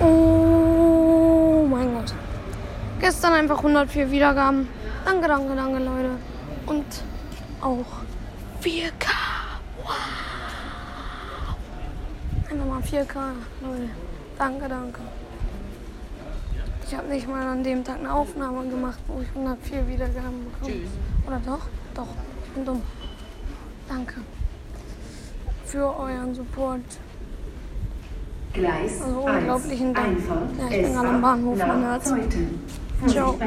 Oh mein Gott. Gestern einfach 104 Wiedergaben. Danke, danke, danke, Leute. Und auch 4K. Wow. Einfach mal 4K, Leute. Danke, danke. Ich habe nicht mal an dem Tag eine Aufnahme gemacht, wo ich 104 Wiedergaben bekomme. Oder doch? Doch. Ich bin dumm. Danke. Für euren Support. Gleis Also 1, unglaublichen Dank. Einfahrt Ja, ich bin S8 gerade am Bahnhof, man hört's. Ciao.